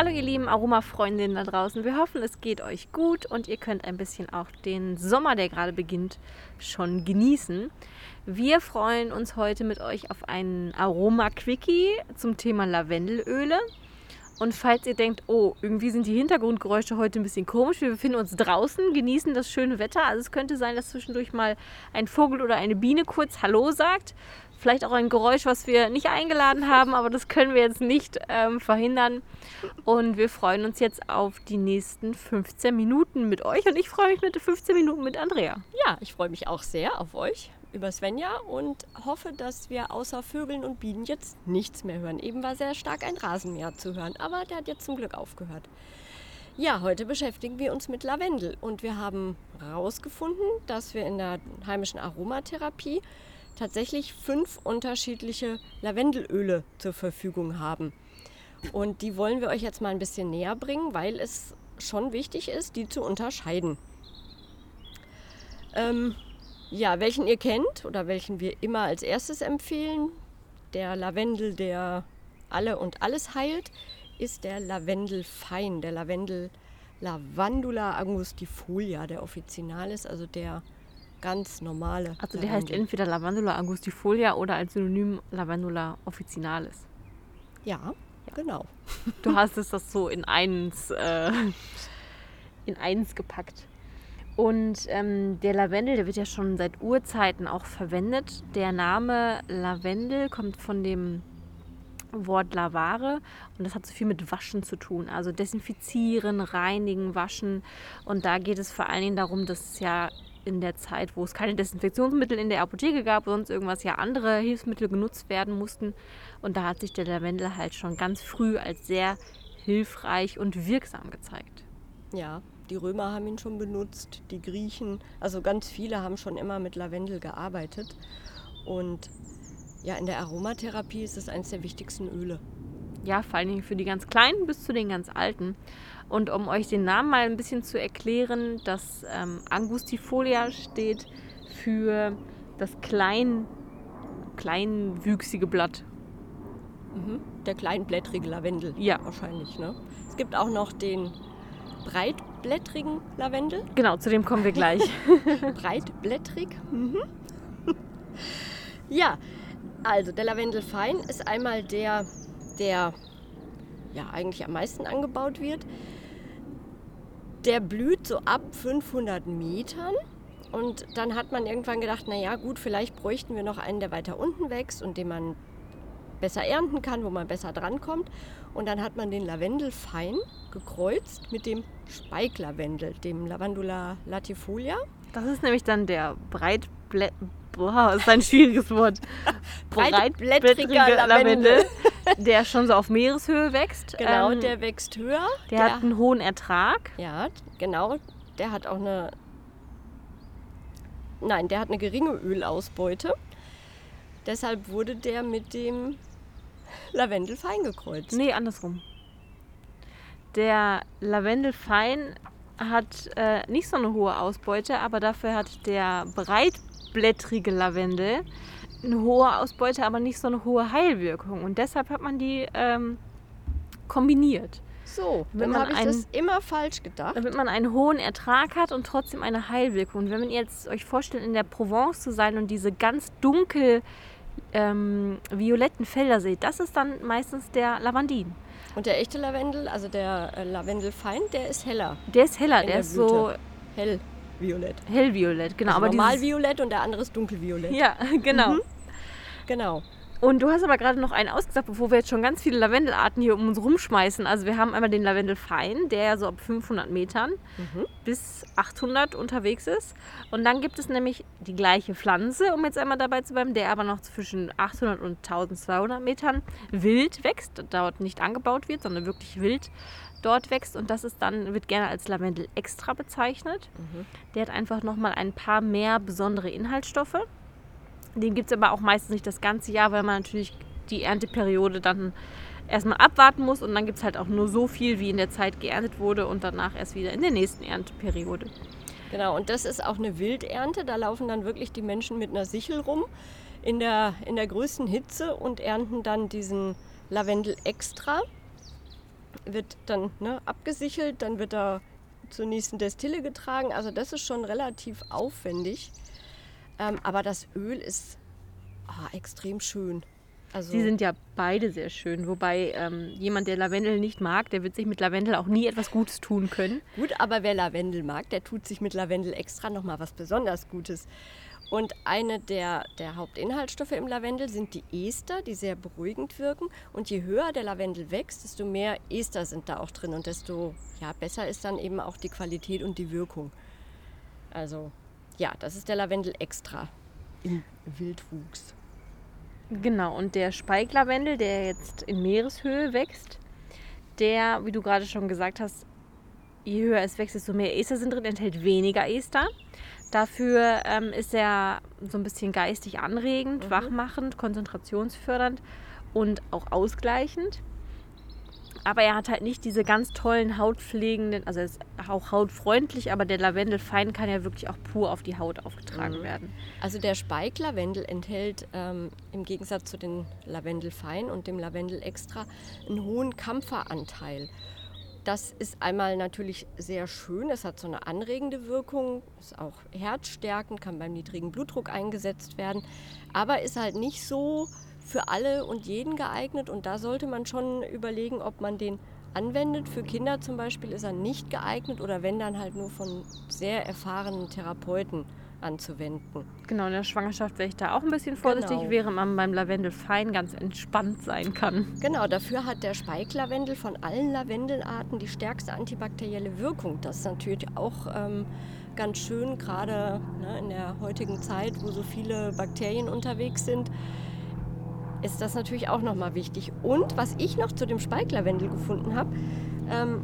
Hallo ihr lieben Aromafreundinnen da draußen. Wir hoffen, es geht euch gut und ihr könnt ein bisschen auch den Sommer, der gerade beginnt, schon genießen. Wir freuen uns heute mit euch auf einen Aroma-Quickie zum Thema Lavendelöle. Und falls ihr denkt, oh, irgendwie sind die Hintergrundgeräusche heute ein bisschen komisch, wir befinden uns draußen, genießen das schöne Wetter. Also es könnte sein, dass zwischendurch mal ein Vogel oder eine Biene kurz Hallo sagt. Vielleicht auch ein Geräusch, was wir nicht eingeladen haben, aber das können wir jetzt nicht ähm, verhindern. Und wir freuen uns jetzt auf die nächsten 15 Minuten mit euch. Und ich freue mich mit 15 Minuten mit Andrea. Ja, ich freue mich auch sehr auf euch über Svenja und hoffe, dass wir außer Vögeln und Bienen jetzt nichts mehr hören. Eben war sehr stark ein Rasenmäher zu hören, aber der hat jetzt zum Glück aufgehört. Ja, heute beschäftigen wir uns mit Lavendel und wir haben herausgefunden, dass wir in der heimischen Aromatherapie tatsächlich fünf unterschiedliche Lavendelöle zur Verfügung haben. Und die wollen wir euch jetzt mal ein bisschen näher bringen, weil es schon wichtig ist, die zu unterscheiden. Ähm, ja, welchen ihr kennt oder welchen wir immer als erstes empfehlen, der Lavendel, der alle und alles heilt, ist der Lavendel fein, der Lavendel Lavandula angustifolia, der offizial ist, also der ganz normale. Also der heißt entweder Lavandula angustifolia oder als Synonym Lavandula officinalis. Ja, ja, genau. Du hast es das so in eins, äh, in eins gepackt. Und ähm, der Lavendel, der wird ja schon seit Urzeiten auch verwendet. Der Name Lavendel kommt von dem Wort lavare und das hat so viel mit Waschen zu tun. Also desinfizieren, reinigen, waschen. Und da geht es vor allen Dingen darum, dass es ja in der Zeit, wo es keine Desinfektionsmittel in der Apotheke gab, sonst irgendwas ja andere Hilfsmittel genutzt werden mussten. Und da hat sich der Lavendel halt schon ganz früh als sehr hilfreich und wirksam gezeigt. Ja, die Römer haben ihn schon benutzt, die Griechen, also ganz viele haben schon immer mit Lavendel gearbeitet. Und ja, in der Aromatherapie ist es eines der wichtigsten Öle. Ja, vor allen Dingen für die ganz Kleinen bis zu den ganz Alten. Und um euch den Namen mal ein bisschen zu erklären, das ähm, Angustifolia steht für das klein, kleinwüchsige Blatt. Mhm. Der kleinblättrige Lavendel. Ja. Wahrscheinlich, ne? Es gibt auch noch den breitblättrigen Lavendel. Genau, zu dem kommen wir gleich. Breitblättrig. Mhm. ja, also der Lavendel fein ist einmal der, der ja eigentlich am meisten angebaut wird. Der blüht so ab 500 Metern. Und dann hat man irgendwann gedacht, naja gut, vielleicht bräuchten wir noch einen, der weiter unten wächst und den man besser ernten kann, wo man besser drankommt. Und dann hat man den Lavendel fein gekreuzt mit dem Speiklavendel, dem Lavandula latifolia. Das ist nämlich dann der Breitblä Boah, ist ein schwieriges Wort. Breitblättriger Lavendel, der schon so auf Meereshöhe wächst. Genau, ähm, der wächst höher. Der, der, hat einen hohen Ertrag. Ja, genau. Der hat auch eine. Nein, der hat eine geringe Ölausbeute. Deshalb wurde der mit dem Lavendel fein gekreuzt. Nee, andersrum. Der Lavendel fein hat äh, nicht so eine hohe Ausbeute, aber dafür hat der breitblättrige Lavendel eine hohe Ausbeute, aber nicht so eine hohe Heilwirkung. Und deshalb hat man die ähm, kombiniert. So, wenn man ich das immer falsch gedacht. Damit man einen hohen Ertrag hat und trotzdem eine Heilwirkung. Und wenn man jetzt euch vorstellt, in der Provence zu sein und diese ganz dunkel ähm, violetten Felder seht, das ist dann meistens der Lavandin. Und der echte Lavendel, also der äh, Lavendelfeind, der ist heller. Der ist heller, der, der ist so hellviolett. Hellviolett, genau. Also aber normal violett und der andere ist dunkelviolett. Ja, genau. Mhm. Genau. Und du hast aber gerade noch einen ausgesagt, bevor wir jetzt schon ganz viele Lavendelarten hier um uns rumschmeißen. Also wir haben einmal den Lavendel Fein, der ja so ab 500 Metern Mhm. bis 800 unterwegs ist. Und dann gibt es nämlich die gleiche Pflanze, um jetzt einmal dabei zu bleiben, der aber noch zwischen 800 und 1200 Metern wild wächst, dort nicht angebaut wird, sondern wirklich wild dort wächst. Und das ist dann, wird gerne als Lavendel extra bezeichnet. Der hat einfach nochmal ein paar mehr besondere Inhaltsstoffe. Den gibt es aber auch meistens nicht das ganze Jahr, weil man natürlich die Ernteperiode dann erstmal abwarten muss und dann gibt es halt auch nur so viel, wie in der Zeit geerntet wurde und danach erst wieder in der nächsten Ernteperiode. Genau, und das ist auch eine Wildernte. Da laufen dann wirklich die Menschen mit einer Sichel rum in der, in der größten Hitze und ernten dann diesen Lavendel extra. Wird dann ne, abgesichelt, dann wird er zur nächsten Destille getragen. Also das ist schon relativ aufwendig. Ähm, aber das Öl ist ah, extrem schön. Also, Sie sind ja beide sehr schön, wobei ähm, jemand, der Lavendel nicht mag, der wird sich mit Lavendel auch nie etwas Gutes tun können. Gut, aber wer Lavendel mag, der tut sich mit Lavendel extra nochmal was besonders Gutes. Und eine der, der Hauptinhaltsstoffe im Lavendel sind die Ester, die sehr beruhigend wirken. Und je höher der Lavendel wächst, desto mehr Ester sind da auch drin und desto ja, besser ist dann eben auch die Qualität und die Wirkung. Also ja, das ist der Lavendel extra im Wildwuchs. Genau, und der Speiklavendel, der jetzt in Meereshöhe wächst, der, wie du gerade schon gesagt hast, je höher es wächst, desto mehr Ester sind drin, enthält weniger Ester. Dafür ähm, ist er so ein bisschen geistig anregend, wachmachend, konzentrationsfördernd und auch ausgleichend. Aber er hat halt nicht diese ganz tollen hautpflegenden, also er ist auch hautfreundlich, aber der Lavendelfein kann ja wirklich auch pur auf die Haut aufgetragen werden. Also der Speiklavendel enthält ähm, im Gegensatz zu den Lavendelfein und dem Lavendel extra einen hohen Kampferanteil. Das ist einmal natürlich sehr schön, es hat so eine anregende Wirkung, ist auch herzstärkend, kann beim niedrigen Blutdruck eingesetzt werden, aber ist halt nicht so für alle und jeden geeignet und da sollte man schon überlegen, ob man den anwendet. Für Kinder zum Beispiel ist er nicht geeignet oder wenn dann halt nur von sehr erfahrenen Therapeuten anzuwenden. Genau, in der Schwangerschaft wäre ich da auch ein bisschen vorsichtig, Genau. während man beim Lavendelfein ganz entspannt sein kann. Genau, dafür hat der Speiklavendel von allen Lavendelarten die stärkste antibakterielle Wirkung. Das ist natürlich auch ähm, ganz schön, gerade ne, in der heutigen Zeit, wo so viele Bakterien unterwegs sind, ist das natürlich auch nochmal wichtig. Und was ich noch zu dem Speiklavendel gefunden habe, ähm,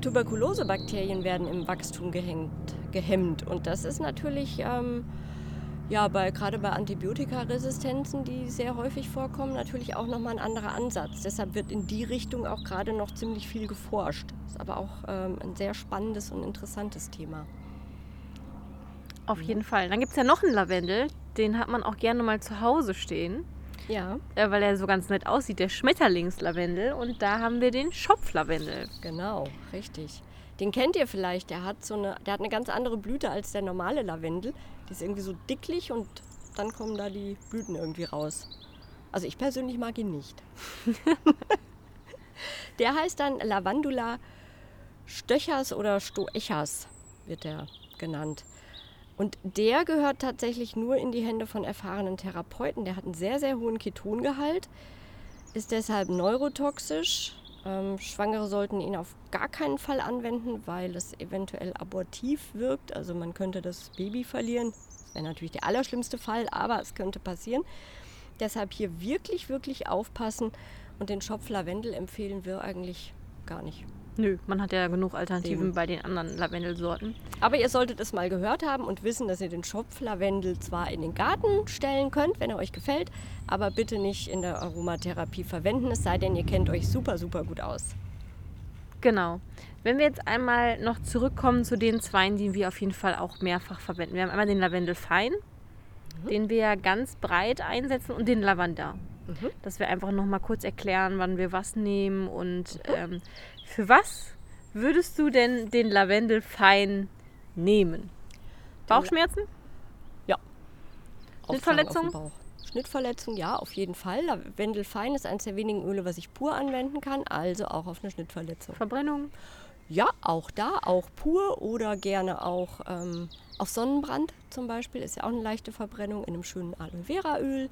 Tuberkulosebakterien werden im Wachstum gehemmt. gehemmt. Und das ist natürlich ähm, ja, bei, gerade bei Antibiotikaresistenzen, die sehr häufig vorkommen, natürlich auch nochmal ein anderer Ansatz. Deshalb wird in die Richtung auch gerade noch ziemlich viel geforscht. Ist aber auch ähm, ein sehr spannendes und interessantes Thema. Auf jeden Fall. Dann gibt es ja noch einen Lavendel, den hat man auch gerne mal zu Hause stehen, Ja, äh, weil er so ganz nett aussieht, der Schmetterlingslavendel. Und da haben wir den Schopflavendel. genau, richtig. Den kennt ihr vielleicht. Der hat so eine, der hat eine ganz andere Blüte als der normale Lavendel. Die ist irgendwie so dicklich und dann kommen da die Blüten irgendwie raus. Also ich persönlich mag ihn nicht. der heißt dann Lavandula stöchers oder stoechas wird der genannt. Und der gehört tatsächlich nur in die Hände von erfahrenen Therapeuten. Der hat einen sehr, sehr hohen Ketongehalt, ist deshalb neurotoxisch. Ähm, Schwangere sollten ihn auf gar keinen Fall anwenden, weil es eventuell abortiv wirkt. Also man könnte das Baby verlieren. Das wäre natürlich der allerschlimmste Fall, aber es könnte passieren. Deshalb hier wirklich, wirklich aufpassen. Und den Schopf Lavendel empfehlen wir eigentlich gar nicht. Nö, man hat ja genug Alternativen Eben. bei den anderen Lavendelsorten. Aber ihr solltet es mal gehört haben und wissen, dass ihr den Schopflavendel zwar in den Garten stellen könnt, wenn er euch gefällt, aber bitte nicht in der Aromatherapie verwenden, es sei denn, ihr kennt euch super, super gut aus. Genau. Wenn wir jetzt einmal noch zurückkommen zu den Zweien, die wir auf jeden Fall auch mehrfach verwenden. Wir haben einmal den Lavendelfein, den wir ganz breit einsetzen, und den Lavender. Mhm. Dass wir einfach noch mal kurz erklären, wann wir was nehmen und ähm, für was würdest du denn den Lavendelfein nehmen? Bauchschmerzen? Auftragen Schnittverletzung? Schnittverletzung, ja, auf jeden Fall. Lavendelfein ist eines der wenigen Öle, was ich pur anwenden kann, also auch auf eine Schnittverletzung. Verbrennung? Ja, auch da, auch pur oder gerne auch ähm, auf Sonnenbrand zum Beispiel. Ist ja auch eine leichte Verbrennung in einem schönen Aloe Vera Öl.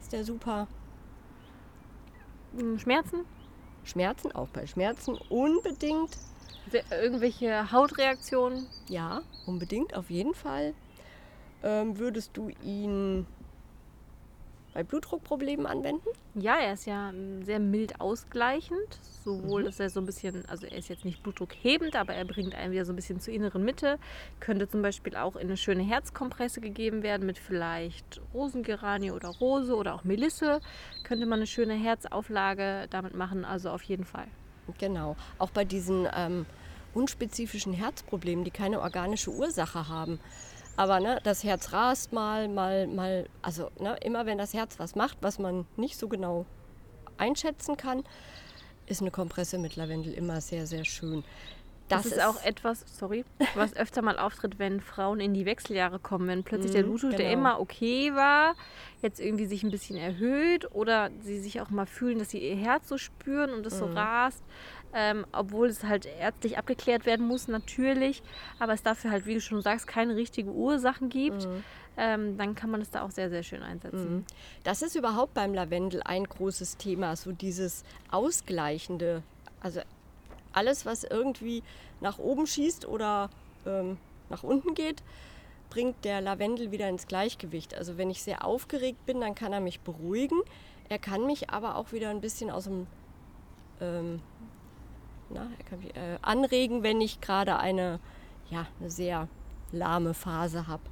ist der super. Hm, Schmerzen? Schmerzen, auch bei Schmerzen unbedingt. Irgendwelche Hautreaktionen? Ja, unbedingt, auf jeden Fall. Ähm, würdest du ihn bei Blutdruckproblemen anwenden? Ja, er ist ja ähm, sehr mild ausgleichend. Sowohl, dass er so ein bisschen, also er ist jetzt nicht blutdruckhebend, aber er bringt einen wieder so ein bisschen zur inneren Mitte. Könnte zum Beispiel auch in eine schöne Herzkompresse gegeben werden mit vielleicht Rosengeranie oder Rose oder auch Melisse. Könnte man eine schöne Herzauflage damit machen, also auf jeden Fall. Genau. Auch bei diesen ähm, unspezifischen Herzproblemen, die keine organische Ursache haben. Aber ne, das Herz rast mal, mal, mal. Also ne, immer wenn das Herz was macht, was man nicht so genau einschätzen kann, ist eine Kompresse mit Lavendel immer sehr, sehr schön. Das, ist, auch etwas, sorry, was öfter mal auftritt, wenn Frauen in die Wechseljahre kommen, wenn plötzlich der Mhm, Blutdruck, der genau. immer okay war, jetzt irgendwie sich ein bisschen erhöht oder sie sich auch mal fühlen, dass sie ihr Herz so spüren und es so Mhm. rast, ähm, obwohl es halt ärztlich abgeklärt werden muss, natürlich, aber es dafür halt, wie du schon sagst, keine richtige Ursachen gibt, Mhm. ähm, dann kann man es da auch sehr, sehr schön einsetzen. Das ist überhaupt beim Lavendel ein großes Thema, so dieses Ausgleichende. Also alles, was irgendwie nach oben schießt oder ähm, nach unten geht, bringt der Lavendel wieder ins Gleichgewicht. Also wenn ich sehr aufgeregt bin, dann kann er mich beruhigen. Er kann mich aber auch wieder ein bisschen aus dem ähm, na, er kann mich, äh, anregen, wenn ich gerade eine, ja, eine sehr lahme Phase habe.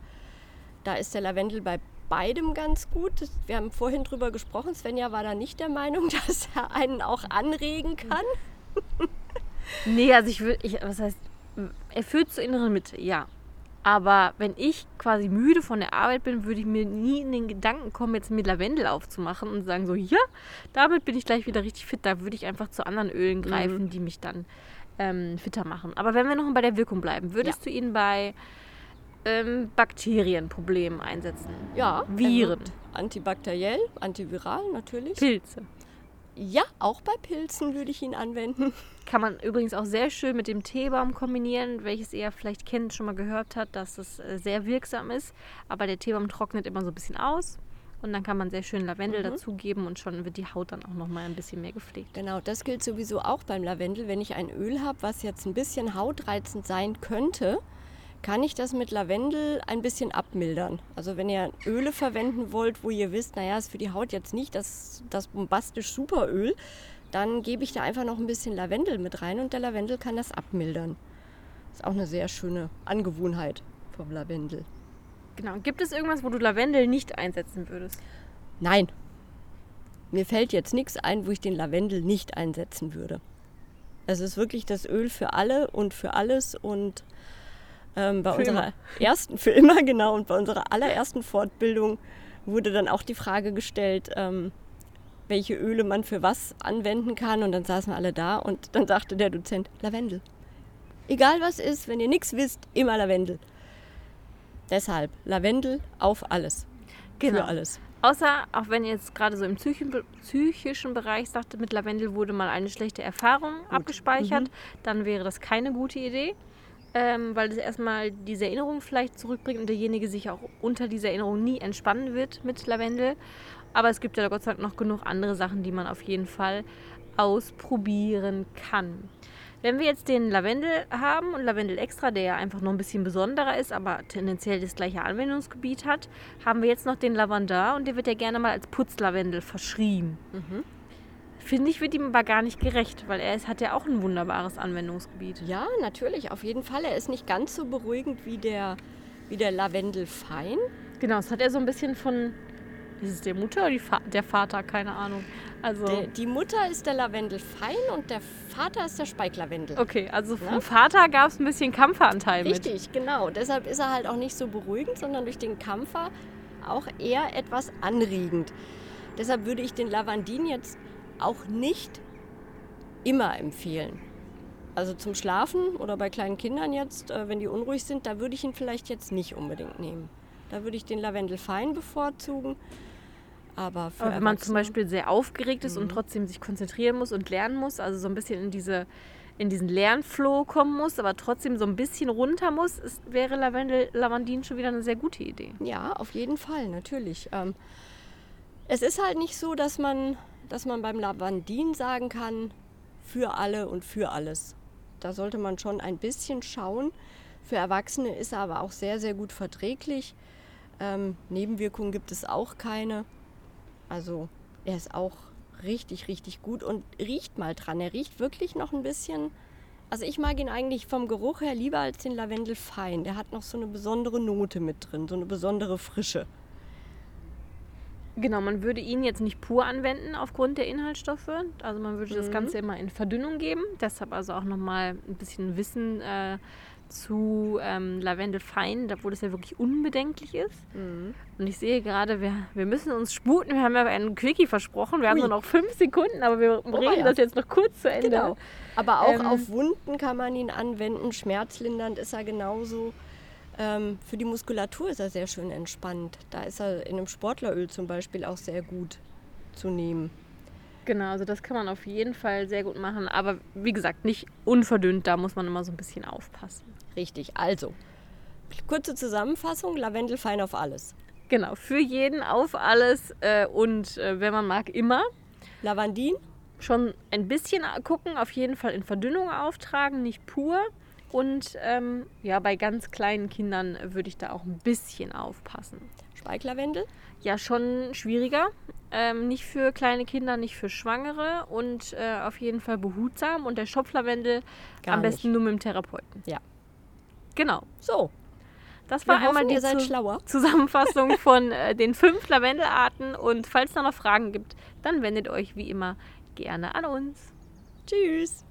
Da ist der Lavendel bei beidem ganz gut. Wir haben vorhin drüber gesprochen. Svenja war da nicht der Meinung, dass er einen auch anregen kann. Nee, also ich würde, ich, was heißt, er führt zur inneren Mitte, ja. Aber wenn ich quasi müde von der Arbeit bin, würde ich mir nie in den Gedanken kommen, jetzt mir Lavendel aufzumachen und sagen so, ja, damit bin ich gleich wieder richtig fit. Da würde ich einfach zu anderen Ölen greifen, die mich dann ähm, fitter machen. Aber wenn wir noch bei der Wirkung bleiben, würdest du ihn bei ähm, Bakterienproblemen einsetzen? Ja. er Viren. Antibakteriell, antiviral natürlich. Pilze. Ja, auch bei Pilzen würde ich ihn anwenden. Kann man übrigens auch sehr schön mit dem Teebaum kombinieren, welches ihr vielleicht kennt, schon mal gehört hat, dass es äh, sehr wirksam ist. Aber der Teebaum trocknet immer so ein bisschen aus. Und dann kann man sehr schön Lavendel dazugeben und schon wird die Haut dann auch noch mal ein bisschen mehr gepflegt. Genau, das gilt sowieso auch beim Lavendel. Wenn ich ein Öl habe, was jetzt ein bisschen hautreizend sein könnte, kann ich das mit Lavendel ein bisschen abmildern. Also wenn ihr Öle verwenden wollt, wo ihr wisst, naja, ist für die Haut jetzt nicht das, das bombastisch Superöl, dann gebe ich da einfach noch ein bisschen Lavendel mit rein und der Lavendel kann das abmildern. Ist auch eine sehr schöne Angewohnheit vom Lavendel. Genau. Gibt es irgendwas, wo du Lavendel nicht einsetzen würdest? Nein, mir fällt jetzt nichts ein, wo ich den Lavendel nicht einsetzen würde. Es ist wirklich das Öl für alle und für alles und ähm, bei Für unserer immer. ersten, für immer genau, und bei unserer allerersten Fortbildung wurde dann auch die Frage gestellt, ähm, welche Öle man für was anwenden kann und dann saßen wir alle da und dann sagte der Dozent, Lavendel. Egal was ist, wenn ihr nichts wisst, immer Lavendel. Deshalb Lavendel auf alles. Genau. Für alles. Außer, auch wenn ihr jetzt gerade so im psychi- psychischen Bereich sagte, mit Lavendel wurde mal eine schlechte Erfahrung abgespeichert, dann wäre das keine gute Idee, ähm, weil das erstmal diese Erinnerung vielleicht zurückbringt und derjenige sich auch unter dieser Erinnerung nie entspannen wird mit Lavendel. Aber es gibt ja Gott sei Dank noch genug andere Sachen, die man auf jeden Fall ausprobieren kann. Wenn wir jetzt den Lavendel haben und Lavendel Extra, der ja einfach noch ein bisschen besonderer ist, aber tendenziell das gleiche Anwendungsgebiet hat, haben wir jetzt noch den Lavandar und der wird ja gerne mal als Putzlavendel verschrien. Finde ich, wird ihm aber gar nicht gerecht, weil er ist, hat ja auch ein wunderbares Anwendungsgebiet. Ja, natürlich, auf jeden Fall. Er ist nicht ganz so beruhigend wie der, wie der Lavendel fein. Genau, es hat er so ein bisschen von. Ist es der Mutter oder die Fa der Vater? Keine Ahnung. Also. Der, die Mutter ist der Lavendel fein und der Vater ist der Speiklavendel. Okay, also vom Ja. Vater gab es ein bisschen Kampferanteil mit. Richtig, genau. Deshalb ist er halt auch nicht so beruhigend, sondern durch den Kampfer auch eher etwas anregend. Deshalb würde ich den Lavandin jetzt auch nicht immer empfehlen. Also zum Schlafen oder bei kleinen Kindern jetzt, äh, wenn die unruhig sind, da würde ich ihn vielleicht jetzt nicht unbedingt nehmen. Da würde ich den Lavendel fein bevorzugen. Aber für Aber wenn man zum Beispiel sehr aufgeregt ist Mhm. und trotzdem sich konzentrieren muss und lernen muss, also so ein bisschen in diese in diesen Lernflow kommen muss, aber trotzdem so ein bisschen runter muss, ist, wäre Lavendel Lavandin schon wieder eine sehr gute Idee. Ja, auf jeden Fall, natürlich. Ähm, Es ist halt nicht so, dass man, dass man beim Lavandin sagen kann, für alle und für alles. Da sollte man schon ein bisschen schauen. Für Erwachsene ist er aber auch sehr, sehr gut verträglich. Ähm, Nebenwirkungen gibt es auch keine. Also er ist auch richtig, richtig gut und riecht mal dran. Er riecht wirklich noch ein bisschen. Also ich mag ihn eigentlich vom Geruch her lieber als den Lavendel fein. Der hat noch so eine besondere Note mit drin, so eine besondere Frische. Genau, man würde ihn jetzt nicht pur anwenden aufgrund der Inhaltsstoffe. Also man würde das Mhm. Ganze immer in Verdünnung geben. Deshalb also auch nochmal ein bisschen Wissen äh, zu ähm, Lavendel fein, da- wo das ja wirklich unbedenklich ist. Und ich sehe gerade, wir, wir müssen uns sputen. Wir haben ja einen Quickie versprochen. Wir haben Ui. nur noch fünf Sekunden, aber wir reden ja. das jetzt noch kurz zu Ende. Genau. Aber auch Ähm, auf Wunden kann man ihn anwenden. Schmerzlindernd ist er genauso. Ähm, für die Muskulatur ist er sehr schön entspannt. Da ist er in einem Sportleröl zum Beispiel auch sehr gut zu nehmen. Genau, also das kann man auf jeden Fall sehr gut machen. Aber wie gesagt, nicht unverdünnt. Da muss man immer so ein bisschen aufpassen. Richtig. Also, kurze Zusammenfassung: Lavendel fein auf alles. Genau, für jeden auf alles äh, und äh, wenn man mag, immer. Lavandin, Schon ein bisschen gucken, auf jeden Fall in Verdünnung auftragen, nicht pur. Und ähm, ja, bei ganz kleinen Kindern würde ich da auch ein bisschen aufpassen. Speiklavendel, Ja, schon schwieriger. Ähm, nicht für kleine Kinder, nicht für Schwangere und äh, auf jeden Fall behutsam. Und der Schopflavendel Gar am besten nicht. nur mit dem Therapeuten. Ja. Genau. So, Das wir war einmal hoffen, die Zu-. Zusammenfassung von äh, den fünf Lavendelarten. Und falls da noch Fragen gibt, dann wendet euch wie immer gerne an uns. Tschüss.